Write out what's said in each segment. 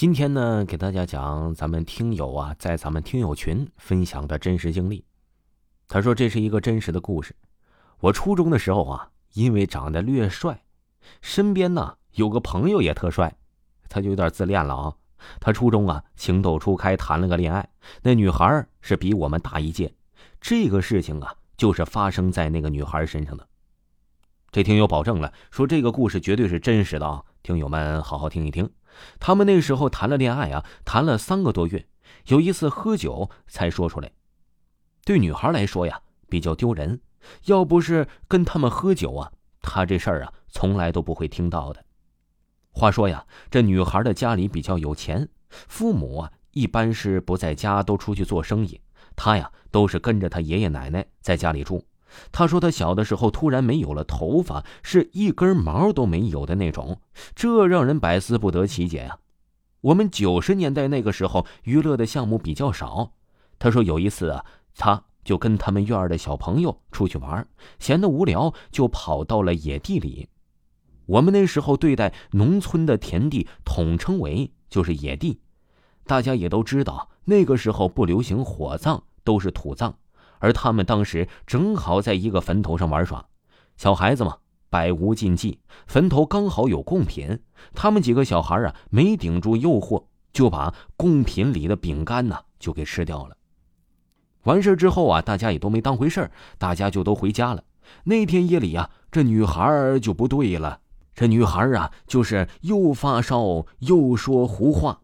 今天呢，给大家讲咱们听友啊，在咱们听友群分享的真实经历。他说这是一个真实的故事。我初中的时候啊，因为长得略帅，身边呢有个朋友也特帅，他就有点自恋了啊。他初中啊情窦初开，谈了个恋爱，那女孩是比我们大一届。这个事情啊，就是发生在那个女孩身上的。这听友保证了，说这个故事绝对是真实的啊！听友们好好听一听。他们那时候谈了恋爱啊，谈了三个多月，有一次喝酒才说出来。对女孩来说呀，比较丢人。要不是跟他们喝酒啊，他这事儿啊，从来都不会听到的。话说呀，这女孩的家里比较有钱，父母啊一般是不在家，都出去做生意。她呀，都是跟着她爷爷奶奶在家里住。他说他小的时候突然没有了头发，是一根毛都没有的那种，这让人百思不得其解啊。我们九十年代那个时候娱乐的项目比较少。他说有一次啊，他就跟他们院的小朋友出去玩，闲得无聊就跑到了野地里。我们那时候对待农村的田地统称为就是野地，大家也都知道那个时候不流行火葬，都是土葬。而他们当时正好在一个坟头上玩耍，小孩子嘛，百无禁忌。坟头刚好有贡品，他们几个小孩啊，没顶住诱惑，就把贡品里的饼干呢就给吃掉了。完事之后啊，大家也都没当回事大家就都回家了。那天夜里啊，这女孩就不对了，这女孩啊，就是又发烧又说胡话。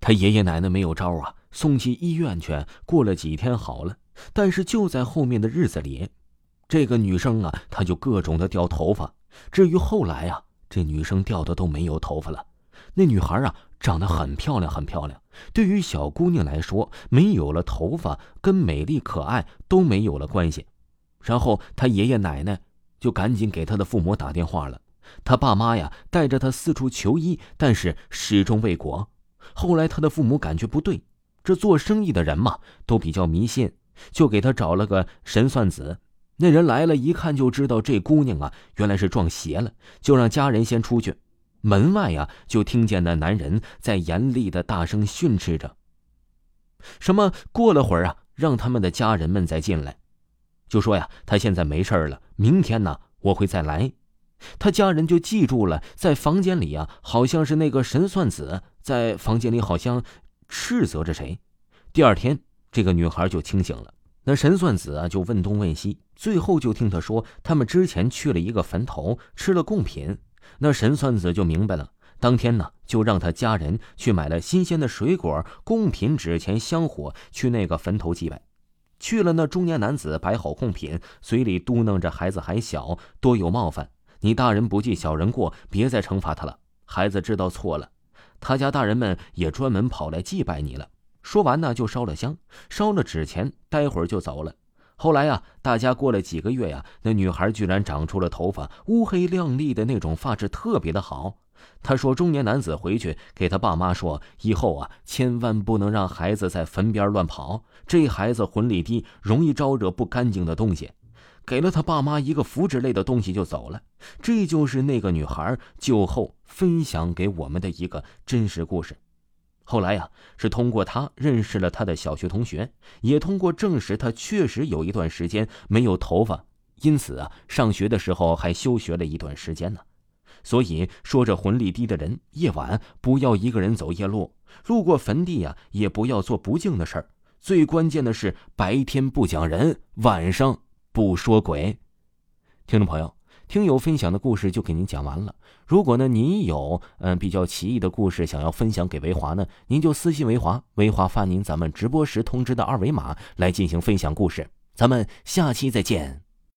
她爷爷奶奶没有招啊，送去医院去，过了几天好了。但是就在后面的日子里，这个女生啊，她就各种的掉头发。至于后来啊，这女生掉的都没有头发了。那女孩啊，长得很漂亮，很漂亮。对于小姑娘来说，没有了头发，跟美丽可爱都没有了关系。然后她爷爷奶奶就赶紧给她的父母打电话了。她爸妈呀，带着她四处求医，但是始终未果。后来她的父母感觉不对，这做生意的人嘛，都比较迷信。就给他找了个神算子，那人来了，一看就知道这姑娘啊，原来是撞邪了，就让家人先出去。门外呀，就听见那男人在严厉的大声训斥着：“什么？过了会儿啊，让他们的家人们再进来，就说呀，他现在没事了，明天呢，我会再来。”他家人就记住了，在房间里啊，好像是那个神算子在房间里，好像斥责着谁。第二天。这个女孩就清醒了，那神算子啊就问东问西，最后就听他说他们之前去了一个坟头，吃了贡品。那神算子就明白了，当天呢就让他家人去买了新鲜的水果、贡品、纸钱、香火，去那个坟头祭拜。去了，那中年男子摆好贡品，嘴里嘟囔着：“孩子还小，多有冒犯，你大人不计小人过，别再惩罚他了。孩子知道错了，他家大人们也专门跑来祭拜你了。”说完呢，就烧了香，烧了纸钱，待会儿就走了。后来呀，大家过了几个月呀，那女孩居然长出了头发，乌黑亮丽的那种发质，特别的好。他说，中年男子回去给他爸妈说，以后啊，千万不能让孩子在坟边乱跑，这孩子魂力低，容易招惹不干净的东西。给了他爸妈一个符纸类的东西就走了。这就是那个女孩酒后分享给我们的一个真实故事。后来呀，是通过他认识了他的小学同学，也通过证实他确实有一段时间没有头发，因此啊，上学的时候还休学了一段时间呢。所以说，这魂力低的人，夜晚不要一个人走夜路，路过坟地呀，也不要做不敬的事儿。最关键的是，白天不讲人，晚上不说鬼。听众朋友。听友分享的故事就给您讲完了。如果呢，您有嗯比较奇异的故事想要分享给维华呢，您就私信维华，维华发您咱们直播时通知的二维码来进行分享故事。咱们下期再见。